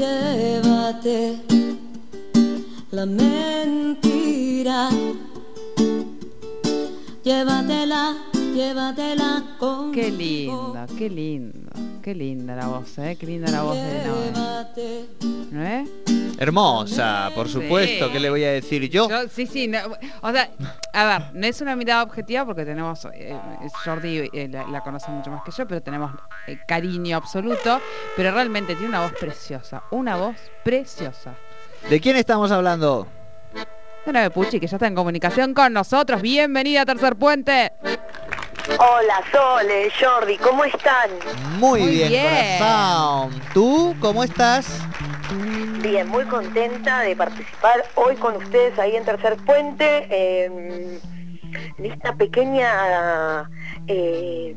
Llévate la mentira. Llévatela, llévatela con Qué lindo, qué lindo, qué linda la voz, ¿eh? Qué linda la voz de Noé. ¿No es? Hermosa, por supuesto, Sí. ¿qué le voy a decir yo? Yo- sí, sí, no, o sea, a ver, no es una mirada objetiva porque tenemos, eh, Jordi eh, la, la conoce mucho más que yo, pero tenemos eh, cariño absoluto, pero realmente tiene una voz preciosa, una voz preciosa. ¿De quién estamos hablando? De Noé Pucci, que ya está en comunicación con nosotros. Bienvenida a Tercer Puente. Hola, Sole, Jordi, ¿cómo están? Muy, Muy bien, bien. corazón. ¿Tú cómo estás? Bien, muy contenta de participar hoy con ustedes ahí en Tercer Puente, eh, en esta pequeña eh,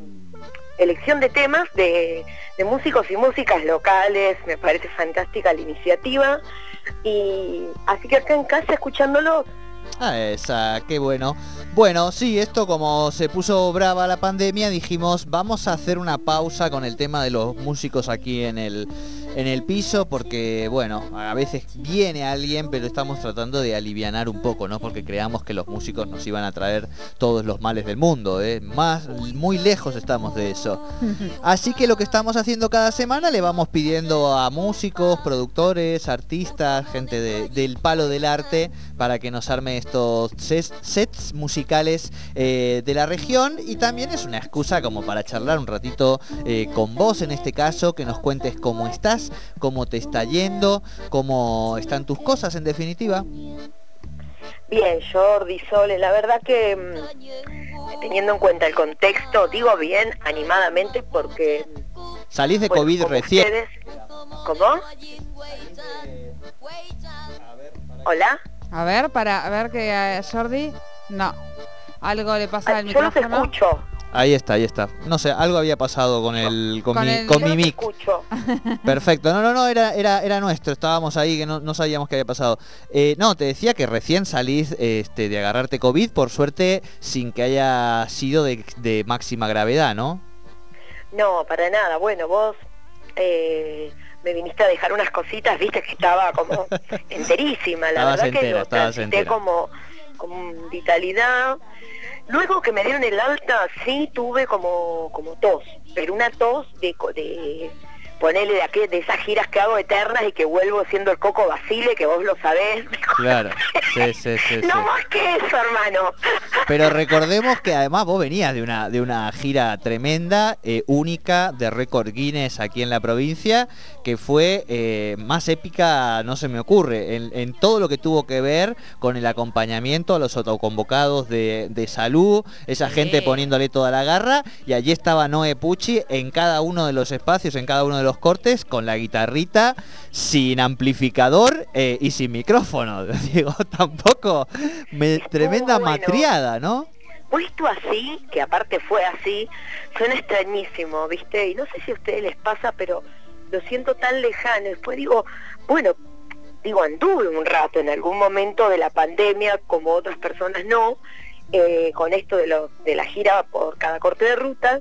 elección de temas de, de músicos y músicas locales. Me parece fantástica la iniciativa. Y así que acá en casa escuchándolo, Ah, esa, qué bueno. Bueno, sí, esto como se puso brava la pandemia, dijimos, vamos a hacer una pausa con el tema de los músicos aquí en el, en el piso, porque, bueno, a veces viene alguien, pero estamos tratando de alivianar un poco, ¿no? Porque creamos que los músicos nos iban a traer todos los males del mundo, ¿eh? Más, muy lejos estamos de eso. Así que lo que estamos haciendo cada semana le vamos pidiendo a músicos, productores, artistas, gente de- del palo del arte para que nos arme estos ses- sets musicales eh, de la región y también es una excusa como para charlar un ratito eh, con vos en este caso, que nos cuentes cómo estás, cómo te está yendo, cómo están tus cosas en definitiva. bien, Jordi, Sole, la verdad que mm, teniendo en cuenta el contexto, digo bien animadamente porque... Salís de bueno, COVID como recién. ustedes- ¿Cómo? Hola. A ver, para a ver que a Jordi, no. Algo le pasa al Ay, yo los micrófono. escucho. Ahí está, ahí está. No sé, algo había pasado con el con, Con mi, el- con Yo mi los mic. escucho. Perfecto, no, no, no, era, era, era nuestro, estábamos ahí que no, no sabíamos qué había pasado. Eh, no, te decía que recién salís este, de agarrarte COVID, por suerte sin que haya sido de, de máxima gravedad, ¿no? No, para nada. Bueno, vos eh, me viniste a dejar unas cositas, viste que estaba como enterísima. La verdad que entera, lo estabas transité como con vitalidad. Luego que me dieron el alta, sí tuve como, como tos, pero una tos de, de ponerle de, aquel- de esas giras que hago eternas y que vuelvo siendo el Coco Basile, que vos lo sabés. Claro, sí, sí, sí. sí. No más que eso, hermano. Pero recordemos que además vos venías de una, de una gira tremenda, eh, única, de récord Guinness aquí en la provincia, que fue eh, más épica, no se me ocurre, en, en todo lo que tuvo que ver con el acompañamiento a los autoconvocados de, de salud, esa Sí. gente poniéndole toda la garra, y allí estaba Noé Pucci en cada uno de los espacios, en cada uno de los cortes, con la guitarrita, sin amplificador eh, y sin micrófono. Digo, tampoco, me, tremenda bueno. matriada, ¿no? Puesto así, que aparte fue así, suena extrañísimo, ¿viste? Y no sé si a ustedes les pasa, pero lo siento tan lejano. Después digo, bueno, digo, anduve un rato en algún momento de la pandemia, como otras personas no, eh, con esto de, lo, de la gira por cada corte de ruta.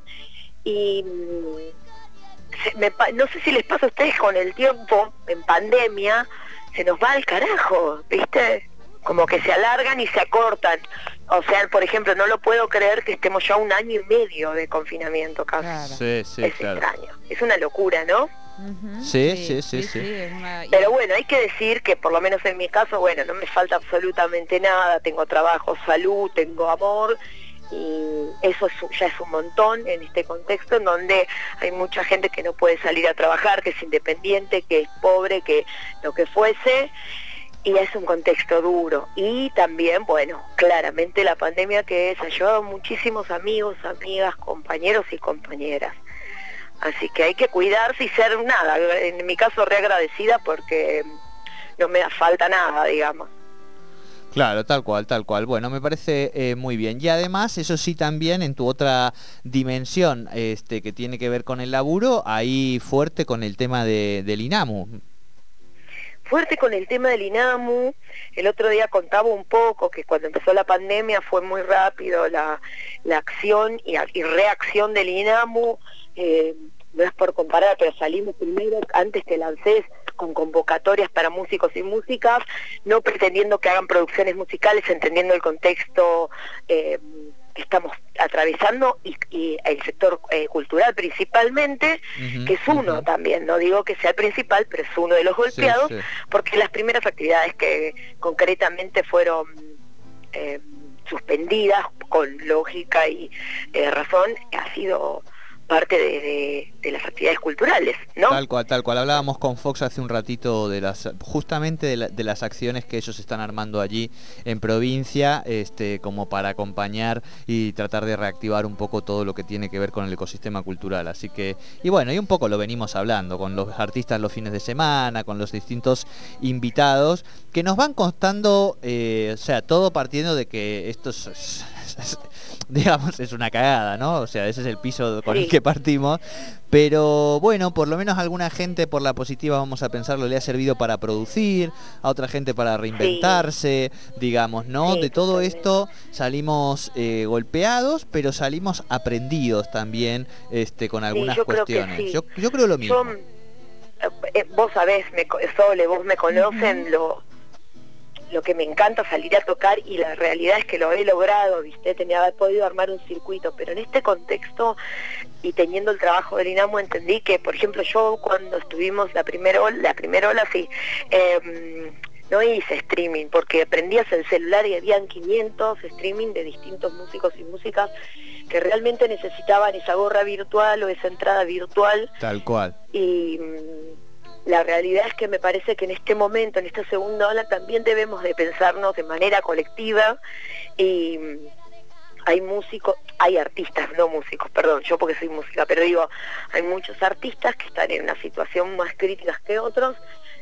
Y me pa- no sé si les pasa a ustedes con el tiempo, en pandemia, se nos va al carajo, ¿viste? Como que se alargan y se acortan. O sea, por ejemplo, no lo puedo creer que estemos ya un año y medio de confinamiento casi. Claro. Sí, sí, es claro. extraño. Es una locura, ¿no? Sí, sí, sí, sí. una- y- Pero bueno, hay que decir que por lo menos en mi caso, bueno, no me falta absolutamente nada. Tengo trabajo, salud, tengo amor. Y eso es, ya es un montón en este contexto en donde hay mucha gente que no puede salir a trabajar, que es independiente, que es pobre, que lo que fuese. Y es un contexto duro. Y también, bueno, claramente la pandemia que se ha llevado muchísimos amigos, amigas, compañeros y compañeras. Así que hay que cuidarse y ser nada, en mi caso reagradecida porque no me da falta nada, digamos. Claro, tal cual, tal cual. Bueno, me parece eh, muy bien. Y además, eso sí, también en tu otra dimensión, este, que tiene que ver con el laburo, ahí fuerte con el tema de, del INAMU. suerte con el tema del INAMU, el otro día contaba un poco que cuando empezó la pandemia fue muy rápido la, acción y, reacción del INAMU, eh, no es por comparar, pero salimos primero, antes que lancé con convocatorias para músicos y músicas, no pretendiendo que hagan producciones musicales, entendiendo el contexto eh, que estamos atravesando y, el sector eh, cultural principalmente, que es uno también, no digo que sea el principal, pero es uno de los golpeados, porque las primeras actividades que concretamente fueron eh, suspendidas con lógica y eh, razón ha sido parte de, las actividades culturales, ¿no? Tal cual, tal cual. Hablábamos con Fox hace un ratito de las, justamente de, las acciones que ellos están armando allí en provincia, este, como para acompañar y tratar de reactivar un poco todo lo que tiene que ver con el ecosistema cultural. Así que, y bueno, y un poco lo venimos hablando con los artistas los fines de semana, con los distintos invitados, que nos van contando, eh, o sea, todo partiendo de que estos digamos, es una cagada, ¿no? O sea, ese es el piso con el que partimos. Pero bueno, por lo menos a alguna gente por la positiva, vamos a pensarlo, le ha servido para producir, a otra gente para reinventarse, digamos, ¿no? de todo esto salimos eh, golpeados, pero salimos aprendidos también este, con algunas cuestiones. yo, yo, creo lo mismo. Eh, eh, vos sabés, me, Sole, vos me conocen, lo lo que me encanta salir a tocar y la realidad es que lo he logrado, ¿viste? Tenía podido armar un circuito, pero en este contexto y teniendo el trabajo del INAMO entendí que, por ejemplo, yo cuando estuvimos la primera ola, la primera ola sí, em, no hice streaming porque prendías el celular y habían 500 streaming de distintos músicos y músicas que realmente necesitaban esa gorra virtual o esa entrada virtual. Tal cual. Y la realidad es que me parece que en este momento, en esta segunda ola, también debemos de pensarnos de manera colectiva y hay músicos, hay artistas, no músicos, perdón, yo porque soy música, pero digo, hay muchos artistas que están en una situación más crítica que otros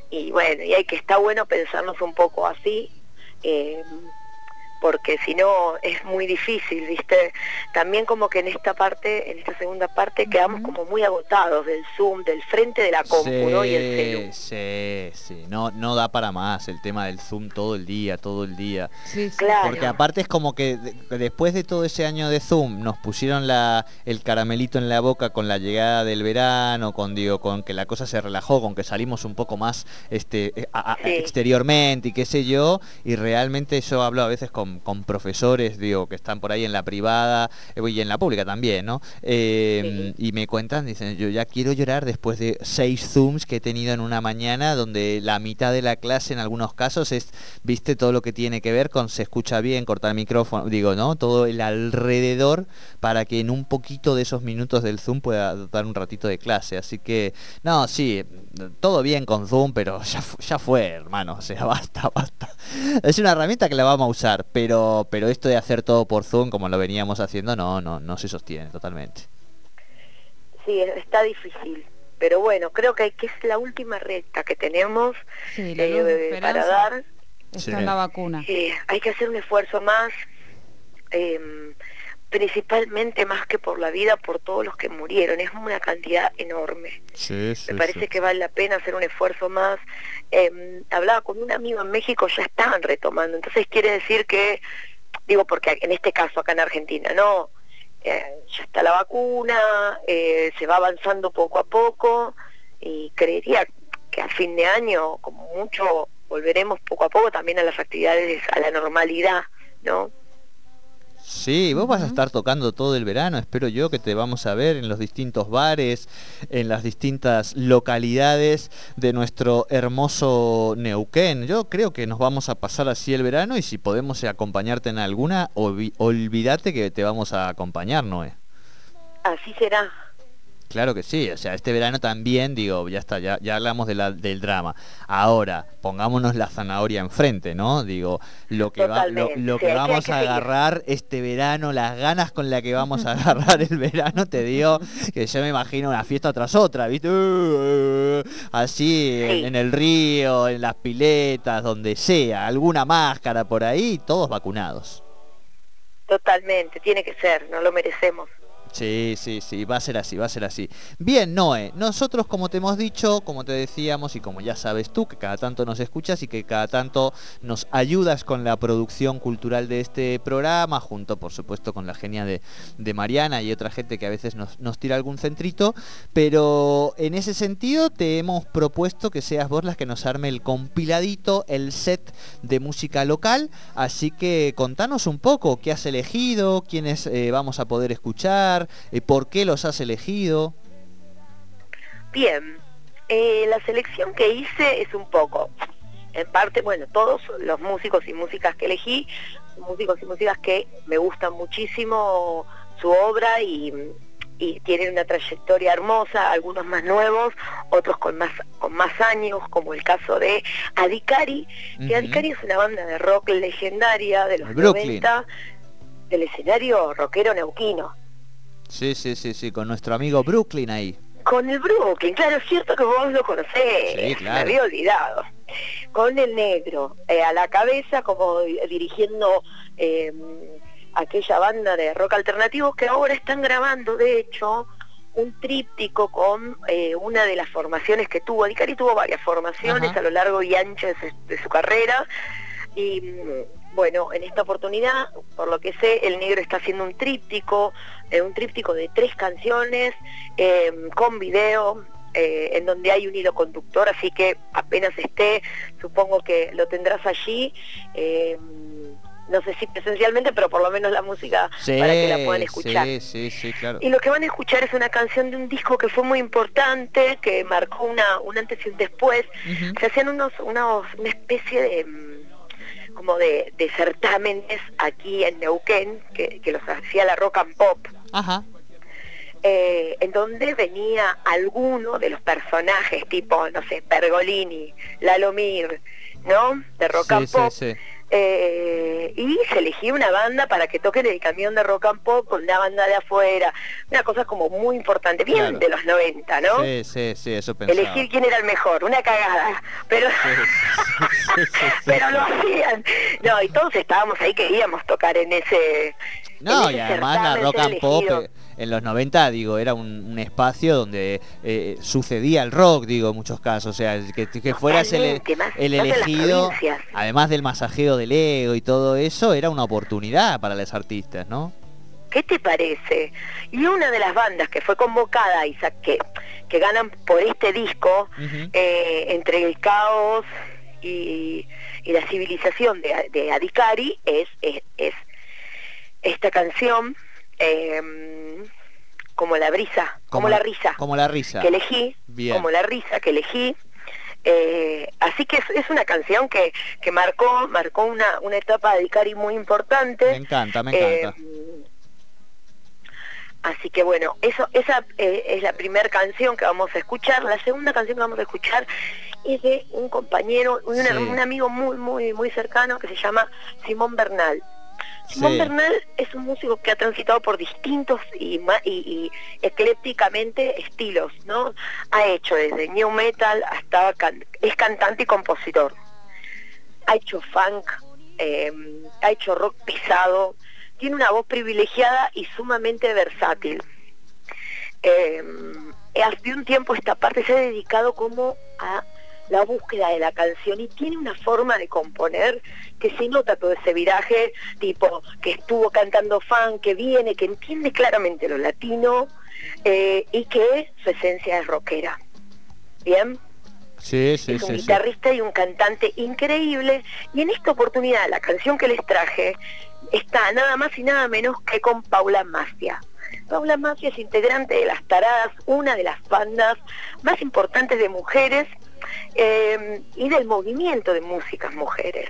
y bueno, y hay que está bueno pensarnos un poco así. Eh, porque si no es muy difícil, ¿viste? También como que en esta parte, en esta segunda parte, quedamos como muy agotados del Zoom, del frente de la compu, Y el celu. Sí, sí, no, no da para más el tema del Zoom todo el día, todo el día. Sí, Claro. Porque aparte es como que después de todo ese año de Zoom nos pusieron la, el caramelito en la boca con la llegada del verano, con digo, con que la cosa se relajó, con que salimos un poco más este eh, exteriormente y qué sé yo, y realmente yo hablo a veces con con, profesores, digo, que están por ahí en la privada eh, y en la pública también, ¿no? Eh, y me cuentan, dicen, yo ya quiero llorar después de seis Zooms que he tenido en una mañana, donde la mitad de la clase en algunos casos es, viste, todo lo que tiene que ver con se escucha bien, cortar el micrófono, digo, ¿no? Todo el alrededor para que en un poquito de esos minutos del Zoom pueda dar un ratito de clase. Así que, no, sí, todo bien con Zoom, pero ya, ya fue, hermano, o sea, basta, basta. Es una herramienta que la vamos a usar, pero, pero esto de hacer todo por Zoom, como lo veníamos haciendo, no, no, no se sostiene totalmente. Sí, está difícil. Pero bueno, creo que, que es la última recta que tenemos eh, para dar. Está en la vacuna. Eh, hay que hacer un esfuerzo más. Eh, principalmente más que por la vida, por todos los que murieron. Es una cantidad enorme. Me parece que vale la pena hacer un esfuerzo más. Em, hablaba con un amigo en México, ya estaban retomando. Entonces quiere decir que, digo, porque en este caso acá en Argentina, no, eh, ya está la vacuna, eh, se va avanzando poco a poco y creería que a fin de año, como mucho, volveremos poco a poco también a las actividades, a la normalidad, ¿no? Sí, vos vas a estar tocando todo el verano, espero yo que te vamos a ver en los distintos bares, en las distintas localidades de nuestro hermoso Neuquén. Yo creo que nos vamos a pasar así el verano y si podemos acompañarte en alguna, olvídate que te vamos a acompañar, Noé. Así será. Claro que sí, o sea, este verano también, digo, ya está, ya, ya hablamos de la, del drama. Ahora, pongámonos la zanahoria enfrente, ¿no? Digo, lo que, va, lo, que vamos a agarrar este verano, las ganas con las que vamos a agarrar el verano, te digo que yo me imagino una fiesta tras otra, ¿viste? Así, en, el río, en las piletas, donde sea, alguna máscara por ahí, todos vacunados. Totalmente, tiene que ser, no lo merecemos. Sí, sí, sí, va a ser así, va a ser así. Bien, Noé, nosotros como te hemos dicho, como te decíamos y como ya sabes tú, que cada tanto nos escuchas y que cada tanto nos ayudas con la producción cultural de este programa, junto por supuesto con la genia de, de Mariana y otra gente que a veces nos, nos tira algún centrito, pero en ese sentido te hemos propuesto que seas vos las que nos arme el compiladito, el set de música local, así que contanos un poco qué has elegido, quiénes eh, vamos a poder escuchar, eh, por qué los has elegido. Bien, eh, la selección que hice es un poco, en parte, bueno, todos los músicos y músicas que elegí, músicos y músicas que me gustan muchísimo su obra y, y tienen una trayectoria hermosa, algunos más nuevos, otros con más, con más años, como el caso de Adicari, que. Adicari es una banda de rock legendaria de los Brooklyn. 90, del escenario rockero neuquino. Sí, sí, sí, sí, con nuestro amigo Brooklyn ahí. Con el Brooklyn, claro, es cierto que vos lo conocés, Sí, claro. me había olvidado. Con el negro eh, a la cabeza, como di- dirigiendo eh, aquella banda de rock alternativo que ahora están grabando, de hecho, un tríptico con eh, una de las formaciones que tuvo. Dicari tuvo varias formaciones Ajá. a lo largo y ancho de su, de su carrera. Y bueno, en esta oportunidad, por lo que sé, el negro está haciendo un tríptico, eh, un tríptico de tres canciones, eh, con video, eh, en donde hay un hilo conductor, así que apenas esté, supongo que lo tendrás allí. eh, no sé si presencialmente, pero por lo menos la música Sí, para que la puedan escuchar. sí, sí, sí, claro. Y lo que van a escuchar es una canción de un disco que fue muy importante, que marcó una, un antes y un después. Se hacían unos, unos, una especie de mm, como de, de certámenes aquí en Neuquén, que, que los hacía la rock and pop, Ajá. eh, en donde venía alguno de los personajes, tipo, no sé, Pergolini, Lalomir, ¿no? De rock Sí, and sí, pop. sí. Eh, y se elegía una banda para que toquen el camión de rock and pop con una banda de afuera, una cosa como muy importante, bien Claro. de los 90, ¿no? Sí, sí, sí, eso pensaba. Elegir quién era el mejor, una cagada, pero Sí, sí, pero lo hacían. No, y todos estábamos ahí, queríamos tocar en ese No, en y además la rock and pop eh, en los 90, digo, era un, un espacio donde eh, sucedía el rock, digo, en muchos casos. O sea, que, que fueras el, elegido, además del masajeo del ego y todo eso, era una oportunidad para los artistas, ¿no? ¿Qué te parece? Y una de las bandas que fue convocada, Isaac, que, que ganan por este disco, eh, entre el caos y, y la civilización de, de Adicari, es, es, es esta canción, eh, como la brisa, como, la risa, Como la risa. que elegí, Bien. como la risa que elegí. Eh, así que es, es una canción que, que marcó, marcó una, una etapa de Adicari muy importante. Me encanta, me encanta. Eh, así que bueno, eso, esa eh, es la primera canción que vamos a escuchar. La segunda canción que vamos a escuchar es de un compañero, un, Sí. un amigo muy, muy, muy cercano que se llama Simón Bernal. Simón. Bernal es un músico que ha transitado por distintos y, y, y estilos, ¿no? Ha hecho desde new metal hasta es cantante y compositor. Ha hecho funk, eh, ha hecho rock pesado, tiene una voz privilegiada y sumamente versátil. Eh, hace un tiempo esta parte se ha dedicado como a la búsqueda de la canción y tiene una forma de componer que se nota todo ese viraje, tipo que estuvo cantando fan, que viene, que entiende claramente lo latino eh, y que su esencia es rockera. Bien, Sí, sí, es un sí, guitarrista y un cantante increíble y en esta oportunidad la canción que les traje está nada más y nada menos que con Paula Mafia. Paula Mafia es integrante de Las Taradas, una de las bandas más importantes de mujeres eh, y del movimiento de músicas mujeres.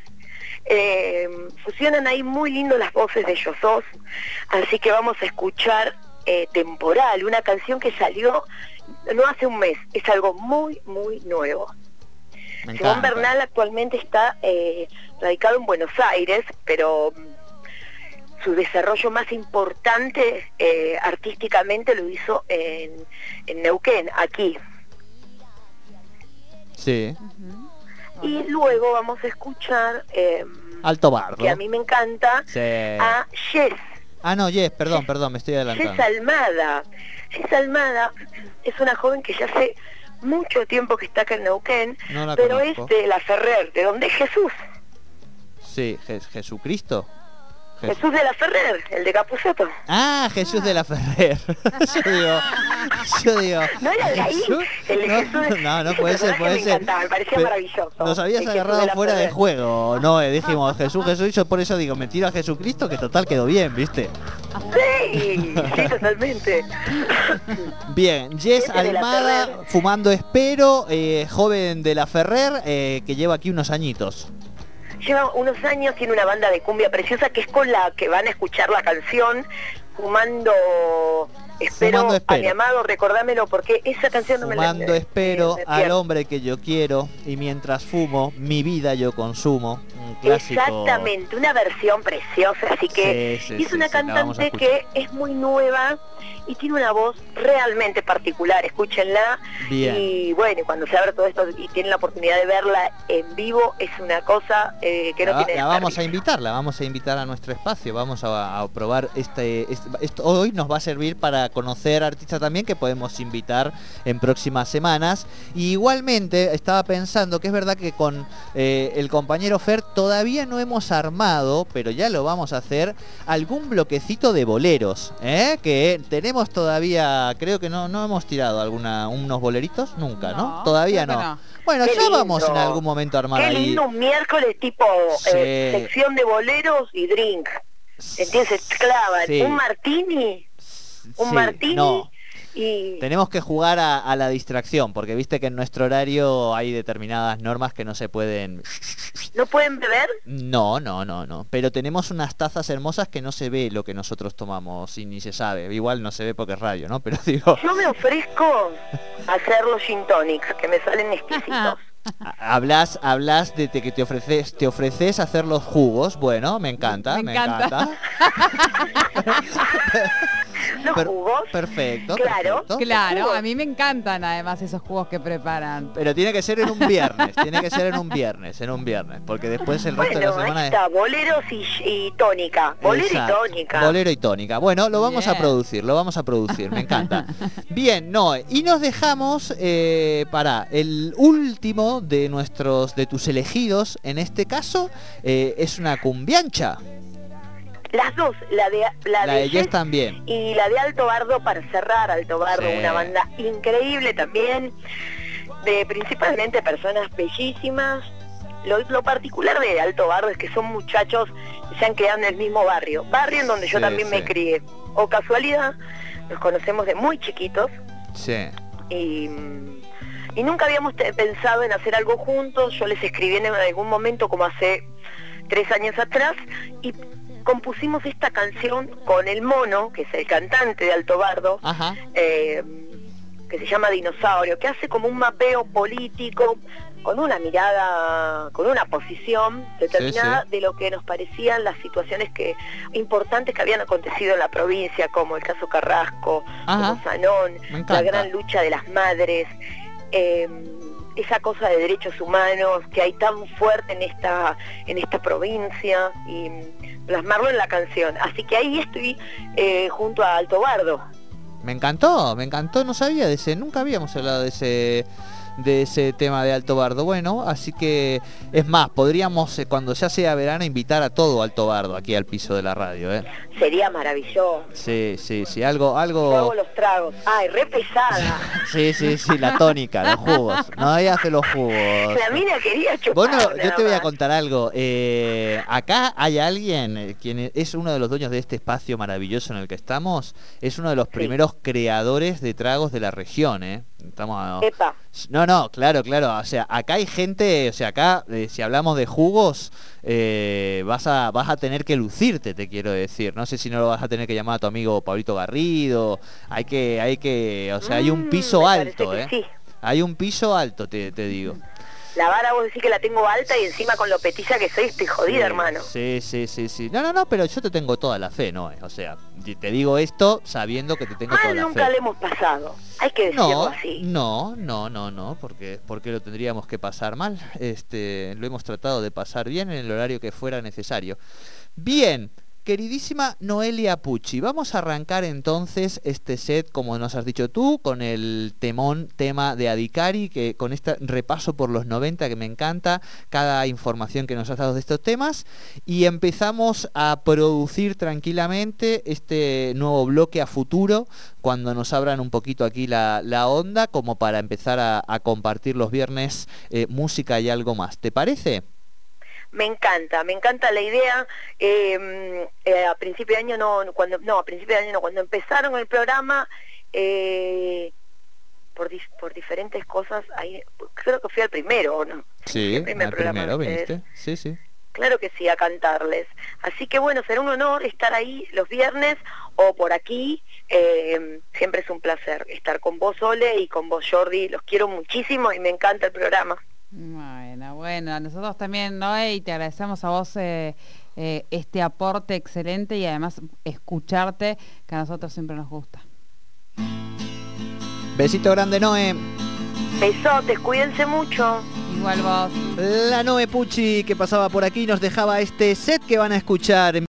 Eh, fusionan ahí muy lindo las voces de ellos dos, así que vamos a escuchar eh, Temporal, una canción que salió no hace un mes, es algo muy, muy nuevo. Simón. Bernal actualmente está eh, radicado en Buenos Aires, pero mm, su desarrollo más importante eh, artísticamente lo hizo en, en Neuquén, aquí. Sí. Y luego vamos a escuchar, eh, Alto barro. que a mí me encanta, Sí. a Yes. Ah, no, Yes, perdón, perdón, me estoy Jess adelantando. Almada. Jess Almada es una joven que ya hace mucho tiempo que está acá en Neuquén, No pero conozco. es de la Ferrer, de donde es Jesús. Sí, Je- Jesucristo. Jes- Jesús de la Ferrer, el de Capuzoto. Ah, Jesús de la Ferrer. yo digo, yo digo. ¿No era de ahí? ¿Jesús? El de no, Jesús de- no, no puede ser, puede me ser. encantaba, me parecía maravilloso. Nos habías agarrado de fuera de juego, no, eh, dijimos Jesús, Jesús, y yo por eso digo, me tiro a Jesucristo, que total quedó bien, ¿viste? Sí, sí, totalmente. Bien, Jess Almada, fumando espero, eh, joven de la Ferrer, eh, que lleva aquí unos añitos. Lleva unos años, tiene una banda de cumbia preciosa que es con la que van a escuchar la canción Fumando Espero, Fumando a Espero. mi amado, recordámelo porque esa canción no me la Fumando espero me al hombre que yo quiero y mientras fumo mi vida yo consumo. Un clásico. Exactamente, una versión preciosa, así que Sí, sí, y es sí, una cantante que es muy nueva y tiene una voz realmente particular, escúchenla. Bien. Y bueno, cuando se abre todo esto y tienen la oportunidad de verla en vivo, es una cosa eh, que no la, va- tiene la vamos a invitar, la vamos a invitar a nuestro espacio, vamos a, a probar este, este- esto hoy nos va a servir para conocer artistas también que podemos invitar en próximas semanas. Y igualmente estaba pensando que es verdad que con eh, el compañero Fer todavía no hemos armado, pero ya lo vamos a hacer, algún bloquecito de boleros, ¿eh? que tenemos todavía, creo que no, no hemos tirado alguna, unos boleritos, nunca, ¿no? No, Todavía no. no. Bueno, Qué ya vamos en algún momento a armar Qué ahí. lindo un miércoles tipo eh, sección de boleros y drink. Clavan Sí. un martini, un Sí, martini no. y... Tenemos que jugar a, a la distracción, porque viste que en nuestro horario hay determinadas normas que no se pueden... ¿No pueden beber? No, no, no, no. Pero tenemos unas tazas hermosas que no se ve lo que nosotros tomamos y ni se sabe. Igual no se ve porque es radio, ¿no? Pero digo, Yo me ofrezco a hacer los gin tonics, que me salen exquisitos. hablas, hablas de te- que te ofreces, te ofreces hacer los jugos. Bueno, me encanta, me, Me encanta. ¿Los Per- jugos? Perfecto. Claro. perfecto. Claro, a mí me encantan además esos jugos que preparan. Pero tiene que ser en un viernes, tiene que ser en un viernes, en un viernes, porque después el resto de la semana ahí es- está, boleros y, y tónica. Bolero Exacto, y tónica. Bolero y tónica. Bueno, lo vamos a producir, lo vamos a producir, me encanta. Bien, Noé, y nos dejamos eh, para el último de nuestros, de tus elegidos, en este caso, eh, es una cumbiancha. Las dos, la de la, La de también. y la de Alto Bardo para cerrar Alto Bardo, Sí. una banda increíble también, de principalmente personas bellísimas. Lo, lo particular de Alto Bardo es que son muchachos que se han quedado en el mismo barrio, barrio en donde yo Sí, también sí. me crié. O casualidad, nos conocemos de muy chiquitos Sí. y, y nunca habíamos pensado en hacer algo juntos. Yo les escribí en algún momento, como hace tres años atrás, y compusimos esta canción con el mono, que es el cantante de Alto Bardo, eh, que se llama Dinosaurio, que hace como un mapeo político con una mirada, con una posición determinada Sí, de lo que nos parecían las situaciones que importantes que habían acontecido en la provincia, como el caso Carrasco, Ajá. como Sanón, la gran lucha de las madres, eh, esa cosa de derechos humanos que hay tan fuerte en esta, en esta provincia y plasmarlo en la canción. Así que ahí estoy eh, junto a Alto Bardo. Me encantó, me encantó, no sabía de ese, nunca habíamos hablado de ese de ese tema de Alto Bardo. Bueno, así que es más, podríamos eh, cuando ya sea verano invitar a todo Alto Bardo aquí al piso de la radio, ¿eh? Sería maravilloso. Sí, sí, sí, algo Yo algo hago los tragos. Ay, re pesada. Sí, sí, sí, la tónica, los jugos. No, ella hace los jugos. La mina quería chupar. Bueno, yo te voy a contar algo. Eh, acá hay alguien, eh, quien es uno de los dueños de este espacio maravilloso en el que estamos, es uno de los primeros creadores de tragos de la región, ¿eh? Estamos a- Epa, No, no, claro, claro. O sea, acá hay gente, o sea, acá eh, si hablamos de jugos, eh, vas, a, vas a tener que lucirte, te quiero decir. No sé si no lo vas a tener que llamar a tu amigo Pablito Garrido. Hay que, hay que, o sea, hay un Mm, piso alto, ¿eh? sí. Hay un piso alto, te, te digo. La vara vos decís que la tengo alta y encima con lo petiza que soy estoy jodida, Sí, hermano. Sí, sí, sí, sí. No, no, no, pero yo te tengo toda la fe, ¿no? O sea, te digo esto sabiendo que te tengo Ah, toda la nunca fe. le hemos pasado. Hay que decirlo No, así. no, no, no, no, porque ¿por qué lo tendríamos que pasar mal? Este, lo hemos tratado de pasar bien en el horario que fuera necesario. Bien, Queridísima Noelia Pucci, vamos a arrancar entonces este set, como nos has dicho tú, con el temón tema de Adicari, que con este repaso por los 90 que me encanta, cada información que nos has dado de estos temas, y empezamos a producir tranquilamente este nuevo bloque a futuro, cuando nos abran un poquito aquí la, onda, como para empezar a, compartir los viernes eh, música y algo más. ¿Te parece? Me encanta, me encanta la idea. Em, eh, a principio de año no, cuando no, a principio de año no, cuando empezaron el programa, eh, por, por diferentes cosas, ahí, creo que fui al primero, ¿no? Sí, el primer primero viniste, sí, sí. Claro que sí, a cantarles. Así que bueno, será un honor estar ahí los viernes o por aquí. Em, siempre es un placer estar con vos, Ole, y con vos, Jordi. Los quiero muchísimo y me encanta el programa. Bueno, bueno, nosotros también, Noé, y te agradecemos a vos eh, eh, este aporte excelente y además escucharte, que a nosotros siempre nos gusta. Besito grande, Noé. Besotes, cuídense mucho. Igual vos. La Noé Pucci que pasaba por aquí nos dejaba este set que van a escuchar.